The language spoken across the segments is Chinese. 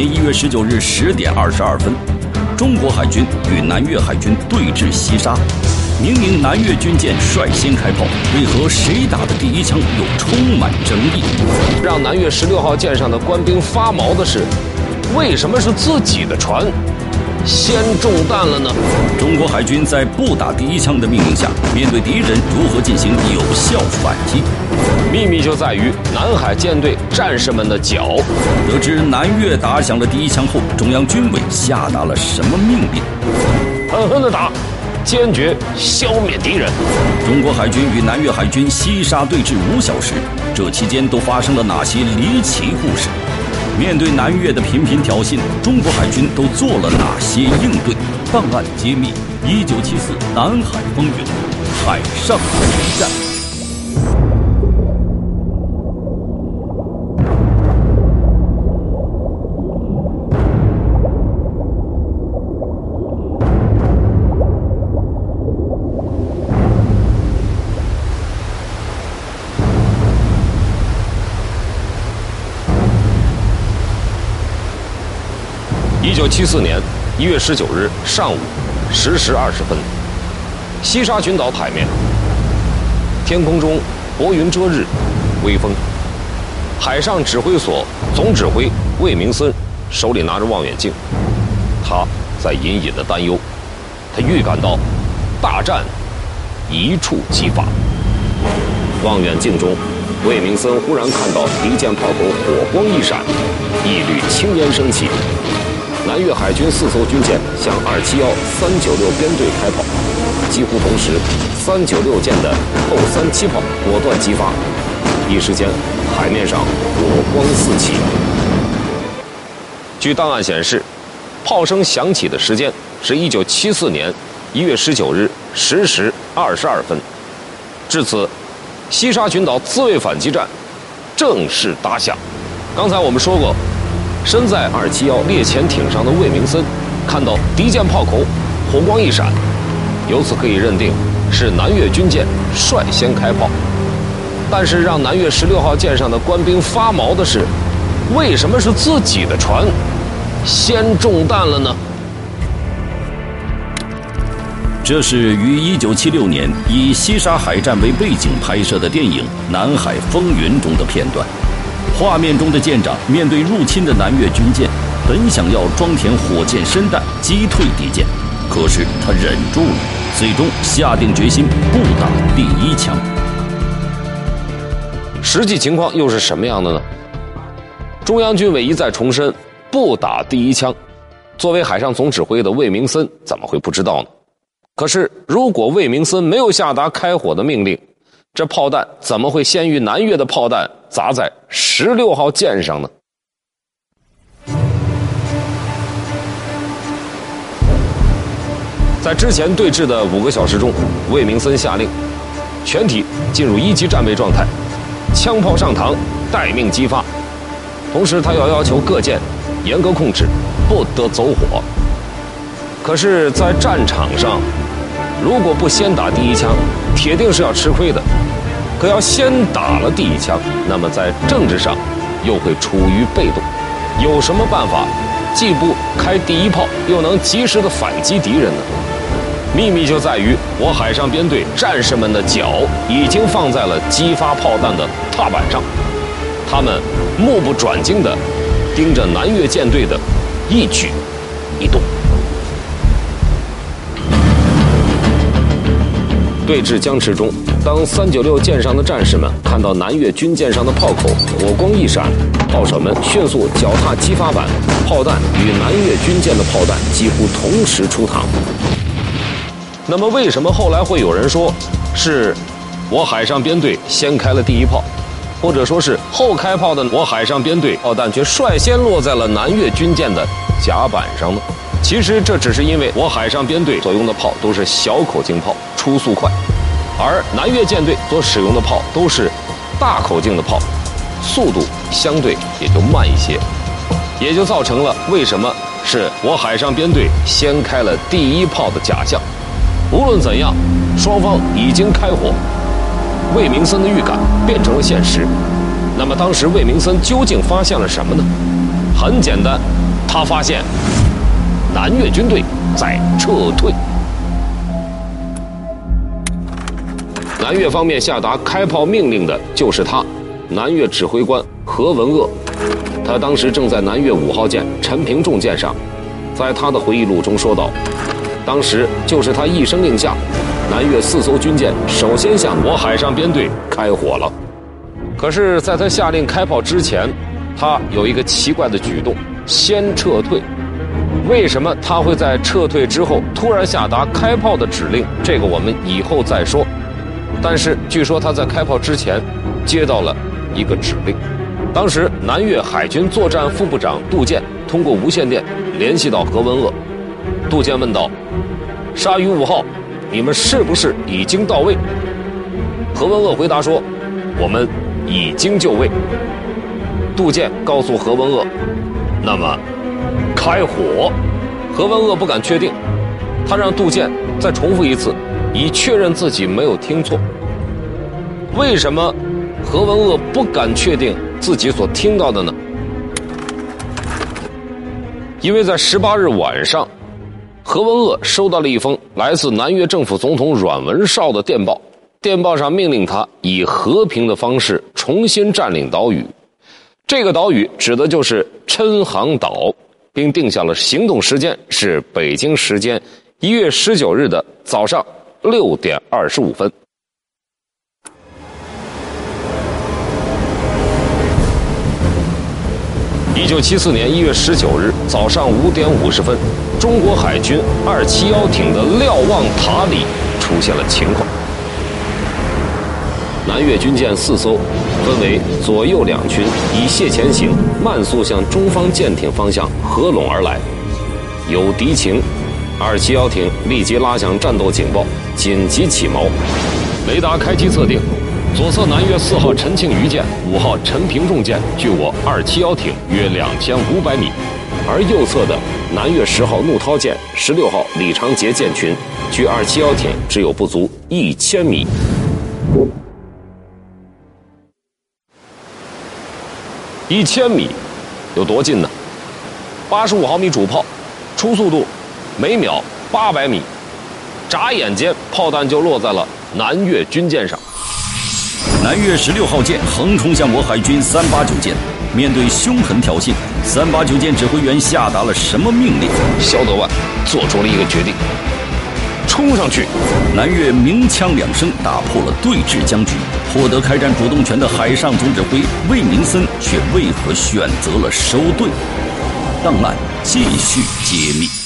年一月十九日十点二十二分，中国海军与南越海军对峙西沙。明明南越军舰率先开炮，为何谁打的第一枪又充满争议？让南越十六号舰上的官兵发毛的是，为什么是自己的船先中弹了呢？中国海军在不打第一枪的命令下，面对敌人如何进行有效反击？秘密就在于南海舰队战士们的脚。得知南越打响了第一枪后，中央军委下达了什么命令？狠狠的打，坚决消灭敌人。中国海军与南越海军西沙对峙五小时，这期间都发生了哪些离奇故事？面对南越的频频挑衅，中国海军都做了哪些应对？档案揭秘：一九七四南海风云，海上决战。九七四年一月十九日上午十时二十分，西沙群岛海面，天空中薄云遮日，微风。海上指挥所总指挥魏明森手里拿着望远镜，他在隐隐的担忧，他预感到大战一触即发。望远镜中，魏明森忽然看到敌舰炮口火光一闪，一缕青烟升起。南越海军四艘军舰向二七幺、三九六编队开炮，几乎同时，三九六舰的后三七炮果断击发，一时间，海面上火光四起。据档案显示，炮声响起的时间是一九七四年一月十九日十时二十二分。至此，西沙群岛自卫反击战正式打响。刚才我们说过。身在二七幺猎潜艇上的魏明森，看到敌舰炮口火光一闪，由此可以认定是南越军舰率先开炮。但是让南越十六号舰上的官兵发毛的是，为什么是自己的船先中弹了呢？这是于一九七六年以西沙海战为背景拍摄的电影《南海风云》中的片段。画面中的舰长面对入侵的南越军舰，本想要装填火箭深弹击退敌舰，可是他忍住了，最终下定决心不打第一枪。实际情况又是什么样的呢？中央军委一再重申不打第一枪，作为海上总指挥的魏明森怎么会不知道呢？可是如果魏明森没有下达开火的命令，这炮弹怎么会先于南越的炮弹砸在十六号舰上呢？在之前对峙的五个小时中，魏明森下令全体进入一级战备状态，枪炮上膛，待命激发。同时，他要要求各舰严格控制，不得走火。可是，在战场上，如果不先打第一枪，铁定是要吃亏的。可要先打了第一枪，那么在政治上又会处于被动。有什么办法，既不开第一炮，又能及时的反击敌人呢？秘密就在于我海上编队战士们的脚已经放在了激发炮弹的踏板上，他们目不转睛地盯着南越舰队的一举一动。对峙僵持中，当三九六舰上的战士们看到南越军舰上的炮口火光一闪，炮手们迅速脚踏激发板，炮弹与南越军舰的炮弹几乎同时出膛。那么，为什么后来会有人说，是我海上编队先开了第一炮，或者说是后开炮的我海上编队炮弹却率先落在了南越军舰的甲板上呢？其实这只是因为我海上编队所用的炮都是小口径炮，出速快，而南越舰队所使用的炮都是大口径的炮，速度相对也就慢一些，也就造成了为什么是我海上编队先开了第一炮的假象。无论怎样，双方已经开火，魏明森的预感变成了现实。那么当时魏明森究竟发现了什么呢？很简单，他发现南越军队在撤退。南越方面下达开炮命令的就是他，南越指挥官何文鄂。他当时正在南越五号舰陈平重舰上，在他的回忆录中说道：“当时就是他一声令下，南越四艘军舰首先向我海上编队开火了。可是，在他下令开炮之前，他有一个奇怪的举动，先撤退。为什么他会在撤退之后突然下达开炮的指令？这个我们以后再说。但是，据说他在开炮之前接到了一个指令。”当时，南越海军作战副部长杜建通过无线电联系到何文鄂。杜建问道：“鲨鱼五号，你们是不是已经到位？”何文鄂回答说：“我们已经就位。”杜建告诉何文鄂：“那么，开火。”何文鄂不敢确定，他让杜建再重复一次，以确认自己没有听错。为什么何文鄂不敢确定？自己所听到的呢？因为在十八日晚上，何文鄂收到了一封来自南越政府总统阮文绍的电报，电报上命令他以和平的方式重新占领岛屿。这个岛屿指的就是琛航岛，并定下了行动时间是北京时间一月十九日的早上六点二十五分。一九七四年一月十九日早上五点五十分，中国海军二七幺艇的瞭望塔里出现了情况。南越军舰四艘，分为左右两群，以蟹前行，慢速向中方舰艇方向合拢而来。有敌情，二七幺艇立即拉响战斗警报，紧急起锚，雷达开机测定。左侧南越四号陈庆余舰、五号陈平重舰距我二七幺艇约两千五百米，而右侧的南越十号怒涛舰、十六号李长杰舰群距二七幺艇只有不足一千米。一千米有多近呢？八十五毫米主炮，初速度每秒八百米，眨眼间炮弹就落在了南越军舰上。南越十六号舰横冲向我海军三八九舰，面对凶狠挑衅，三八九舰指挥员下达了什么命令？肖德万做出了一个决定：冲上去！南越鸣枪两声，打破了对峙僵局。获得开战主动权的海上总指挥魏明森却为何选择了收队？档案继续揭秘。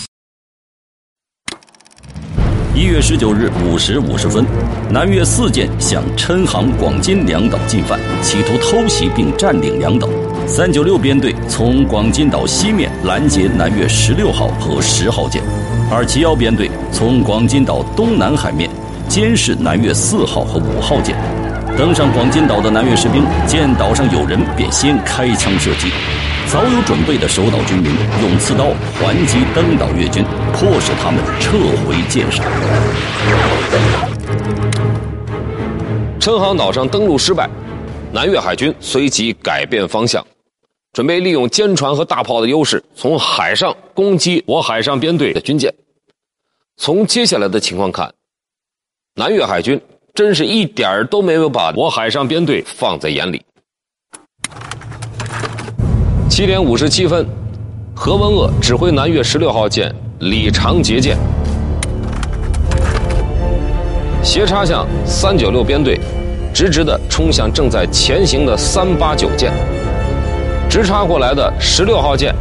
一月十九日五时五十分，南越四舰向琛航、广金两岛进犯，企图偷袭并占领两岛。三九六编队从广金岛西面拦截南越十六号和十号舰，二七幺编队从广金岛东南海面监视南越四号和五号舰。登上广金岛的南越士兵见岛上有人，便先开枪射击。早有准备的守岛军民用刺刀还击登岛越军，迫使他们撤回舰上。琛航岛上登陆失败，南越海军随即改变方向，准备利用坚船和大炮的优势，从海上攻击我海上编队的军舰。从接下来的情况看，南越海军真是一点儿都没有把我海上编队放在眼里。七点五十七分，何文鄂指挥南越十六号舰李长杰舰斜插向三九六编队，直直的冲向正在前行的三八九舰。直插过来的十六号舰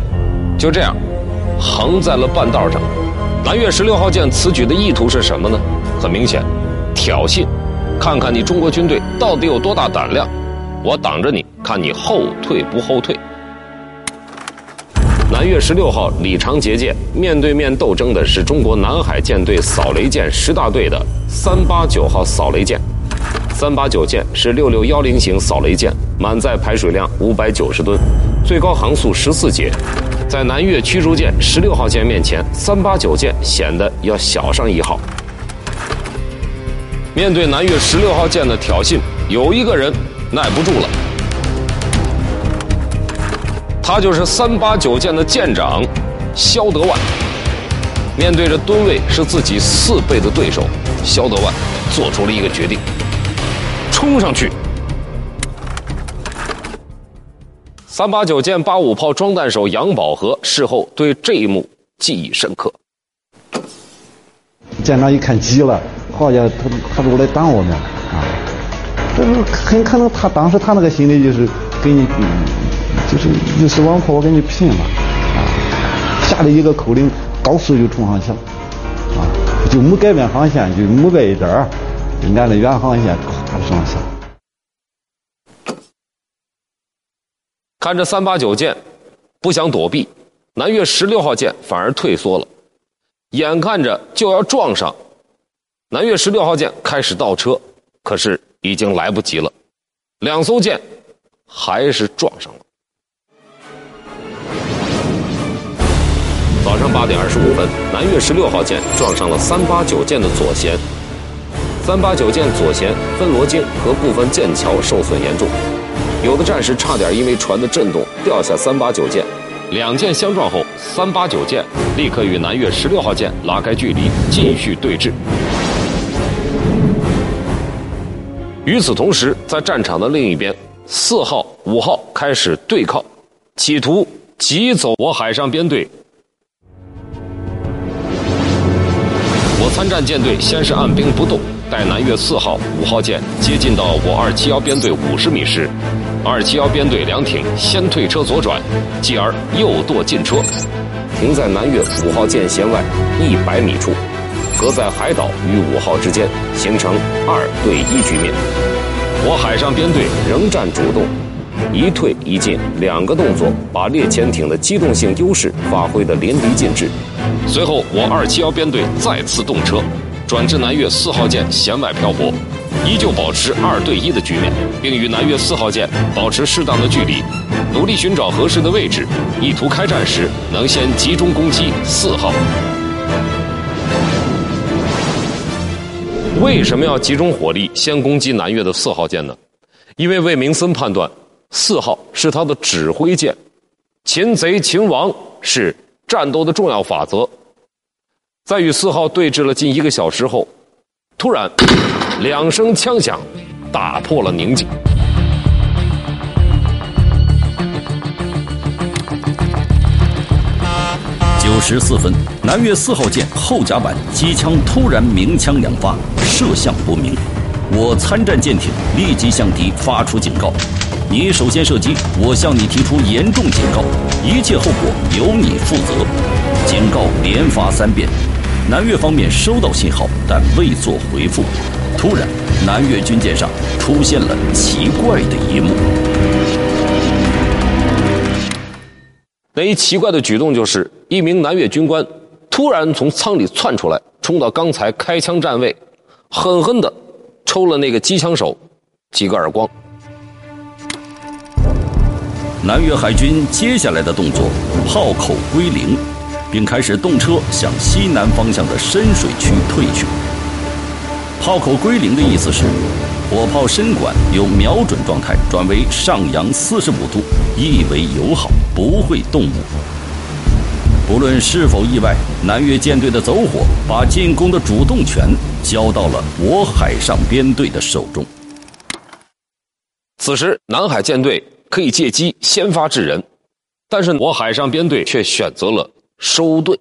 就这样横在了半道上。南越十六号舰此举的意图是什么呢？很明显，挑衅，看看你中国军队到底有多大胆量，我挡着你，看你后退不后退。南越十六号李长杰舰面对面斗争的是中国南海舰队扫雷舰十大队的三八九号扫雷舰。三八九舰是六六幺零型扫雷舰，满载排水量五百九十吨，最高航速十四节。在南越驱逐舰十六号舰面前，三八九舰显得要小上一号。面对南越十六号舰的挑衅，有一个人耐不住了。他就是三八九舰的舰长肖德万。面对着吨位是自己四倍的对手，肖德万做出了一个决定：冲上去。三八九舰八五炮装弹手杨宝和事后对这一幕记忆深刻。舰长一看急了，好家伙，他他都来挡我们啊！这是很可能他当时他那个心里就是给你，就是一时王破我跟你拼了啊！下了一个口令，高速就冲上去了啊！就没改变航线，就没歪一点儿，按着原航线咵就上去了。看着三八九舰不想躲避，南越十六号舰反而退缩了。眼看着就要撞上，南越十六号舰开始倒车，可是已经来不及了，两艘舰还是撞上了。早上八点二十五分，南越十六号舰撞上了三八九舰的左舷，三八九舰左舷分螺径和部分舰桥受损严重。有的战士差点因为船的震动掉下三八九舰，两舰相撞后，三八九舰立刻与南越十六号舰拉开距离，继续对峙。与此同时，在战场的另一边，四号、五号开始对抗，企图挤走我海上编队。我参战舰队先是按兵不动，待南越四号、五号舰接近到我二七幺编队五十米时。二七幺编队两艇先退车左转，继而右舵进车，停在南越五号舰舷外一百米处，隔在海岛与五号之间，形成二对一局面。我海上编队仍占主动，一退一进两个动作，把猎潜艇的机动性优势发挥得淋漓尽致。随后，我二七幺编队再次动车，转至南越四号舰舷外漂泊。依旧保持二对一的局面，并与南越四号舰保持适当的距离，努力寻找合适的位置，意图开战时能先集中攻击四号。为什么要集中火力先攻击南越的四号舰呢？因为魏明森判断四号是他的指挥舰，擒贼擒王是战斗的重要法则。在与四号对峙了近一个小时后，突然。两声枪响，打破了宁静。十四分，南越四号舰后甲板机枪突然鸣枪两发，射向不明。我参战舰艇立即向敌发出警告：你首先射击，我向你提出严重警告，一切后果由你负责。警告连发三遍。南越方面收到信号，但未作回复。突然，南越军舰上出现了奇怪的一幕。那一奇怪的举动就是，一名南越军官突然从舱里窜出来，冲到刚才开枪站位，狠狠地抽了那个机枪手几个耳光。南越海军接下来的动作，炮口归零。并开始动车向西南方向的深水区退去。炮口归零的意思是，火炮身管由瞄准状态转为上扬四十五度，意为友好，不会动武。不论是否意外，南越舰队的走火把进攻的主动权交到了我海上编队的手中。此时，南海舰队可以借机先发制人，但是我海上编队却选择了。收队。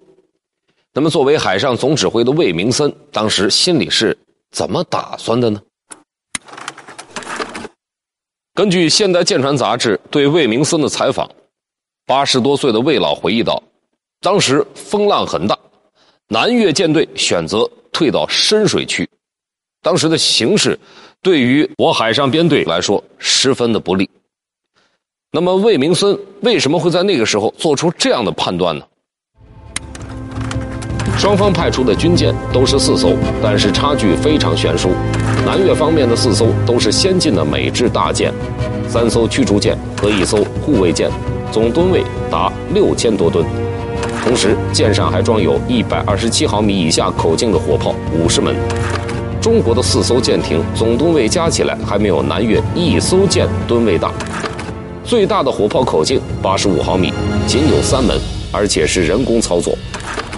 那么，作为海上总指挥的魏明森，当时心里是怎么打算的呢？根据《现代舰船杂志》对魏明森的采访，八十多岁的魏老回忆道：“当时风浪很大，南越舰队选择退到深水区，当时的形势对于我海上编队来说十分的不利。那么，魏明森为什么会在那个时候做出这样的判断呢？”双方派出的军舰都是四艘，但是差距非常悬殊。南越方面的四艘都是先进的美制大舰，三艘驱逐舰和一艘护卫舰，总吨位达六千多吨。同时，舰上还装有一百二十七毫米以下口径的火炮五十门。中国的四艘舰艇总吨位加起来还没有南越一艘舰吨位大。最大的火炮口径八十五毫米，仅有三门，而且是人工操作。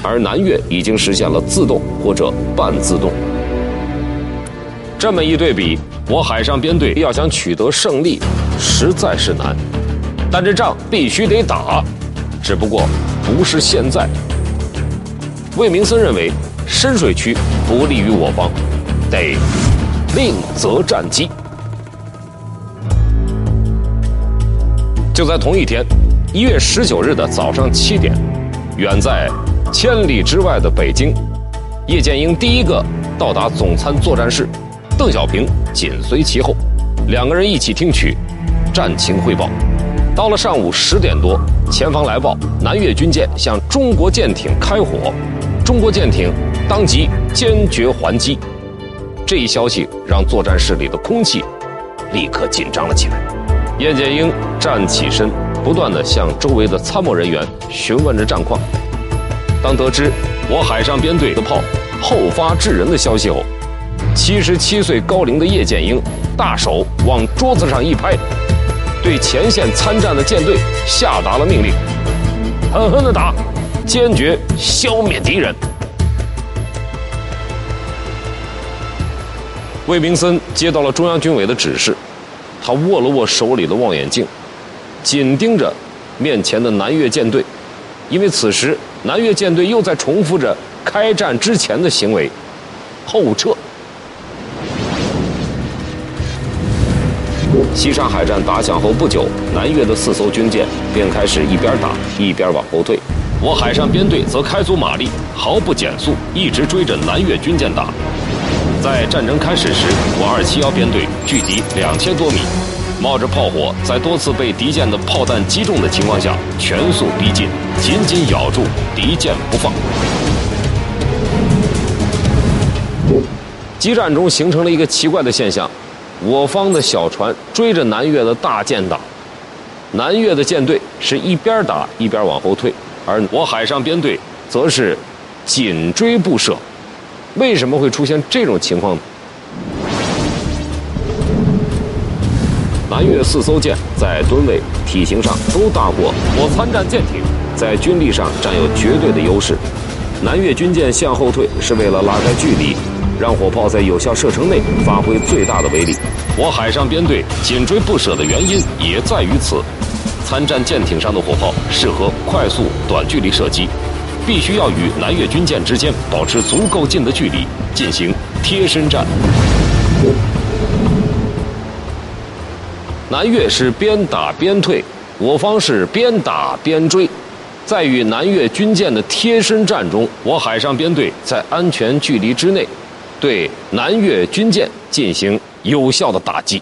而南越已经实现了自动或者半自动。这么一对比，我海上编队要想取得胜利，实在是难。但这仗必须得打，只不过不是现在。魏明森认为，深水区不利于我方，得另择战机。就在同一天，一月十九日的早上七点，远在千里之外的北京，叶剑英第一个到达总参作战室，邓小平紧随其后，两个人一起听取战情汇报。到了上午十点多，前方来报南越军舰向中国舰艇开火，中国舰艇当即坚决还击。这一消息让作战室里的空气立刻紧张了起来。叶剑英站起身，不断地向周围的参谋人员询问着战况。当得知我海上编队的炮后发制人的消息后，七十七岁高龄的叶剑英大手往桌子上一拍，对前线参战的舰队下达了命令：狠狠地打，坚决消灭敌人。魏明森接到了中央军委的指示。他握了握手里的望远镜，紧盯着面前的南越舰队，因为此时南越舰队又在重复着开战之前的行为，后撤。西沙海战打响后不久，南越的四艘军舰便开始一边打一边往后退，我海上编队则开足马力，毫不减速，一直追着南越军舰打。在战争开始时，我二七幺编队距敌两千多米，冒着炮火，在多次被敌舰的炮弹击中的情况下，全速逼近，紧紧咬住敌舰不放。激战中形成了一个奇怪的现象：我方的小船追着南越的大舰打，南越的舰队是一边打一边往后退，而我海上编队则是紧追不舍。为什么会出现这种情况呢？南越四艘舰在吨位、体型上都大过我参战舰艇，在军力上占有绝对的优势。南越军舰向后退是为了拉开距离，让火炮在有效射程内发挥最大的威力。我海上编队紧追不舍的原因也在于此。参战舰艇上的火炮适合快速短距离射击。必须要与南越军舰之间保持足够近的距离，进行贴身战。南越是边打边退，我方是边打边追。在与南越军舰的贴身战中，我海上编队在安全距离之内，对南越军舰进行有效的打击。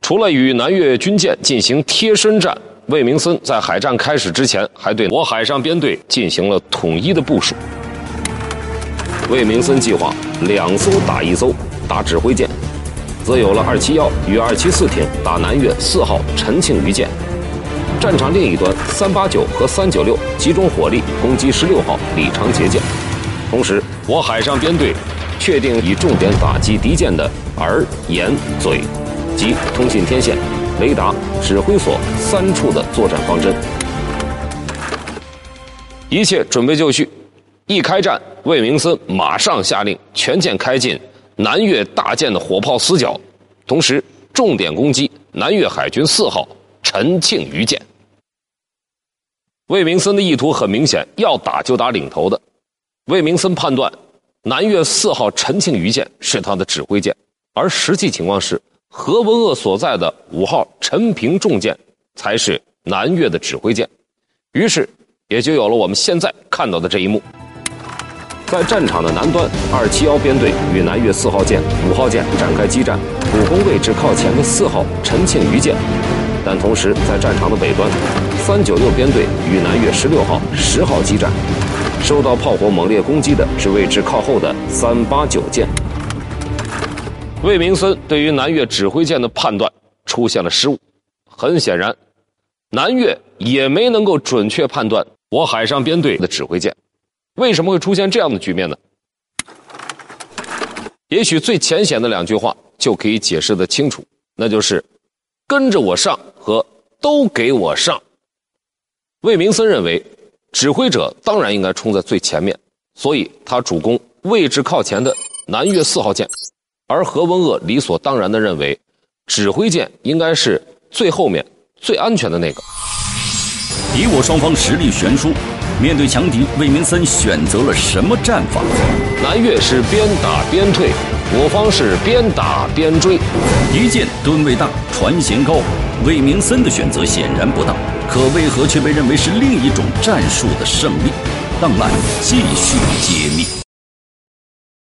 除了与南越军舰进行贴身战，魏明森在海战开始之前，还对我海上编队进行了统一的部署。魏明森计划两艘打一艘，打指挥舰，则有了二七幺与二七四艇打南越四号陈庆余舰。战场另一端，三八九和三九六集中火力攻击十六号李长捷舰。同时，我海上编队确定以重点打击敌舰的耳、眼、嘴。及通信天线、雷达、指挥所三处的作战方针，一切准备就绪。一开战，魏明森马上下令全舰开进南越大舰的火炮死角，同时重点攻击南越海军四号陈庆余舰。魏明森的意图很明显，要打就打领头的。魏明森判断，南越四号陈庆余舰是他的指挥舰，而实际情况是。何文鄂所在的五号陈平重舰才是南越的指挥舰，于是也就有了我们现在看到的这一幕。在战场的南端，二七幺编队与南越四号舰、五号舰展开激战，主攻位置靠前的四号陈庆余舰；但同时在战场的北端，三九六编队与南越十六号、十号激战，受到炮火猛烈攻击的是位置靠后的三八九舰。魏明森对于南越指挥舰的判断出现了失误，很显然，南越也没能够准确判断我海上编队的指挥舰。为什么会出现这样的局面呢？也许最浅显的两句话就可以解释的清楚，那就是“跟着我上”和“都给我上”。魏明森认为，指挥者当然应该冲在最前面，所以他主攻位置靠前的南越四号舰，而何文鄂理所当然的认为，指挥舰应该是最后面最安全的那个。敌我双方实力悬殊，面对强敌，魏明森选择了什么战法？南越是边打边退，我方是边打边追。敌舰吨位大，船舷高，魏明森的选择显然不当，可为何却被认为是另一种战术的胜利？档案继续揭秘。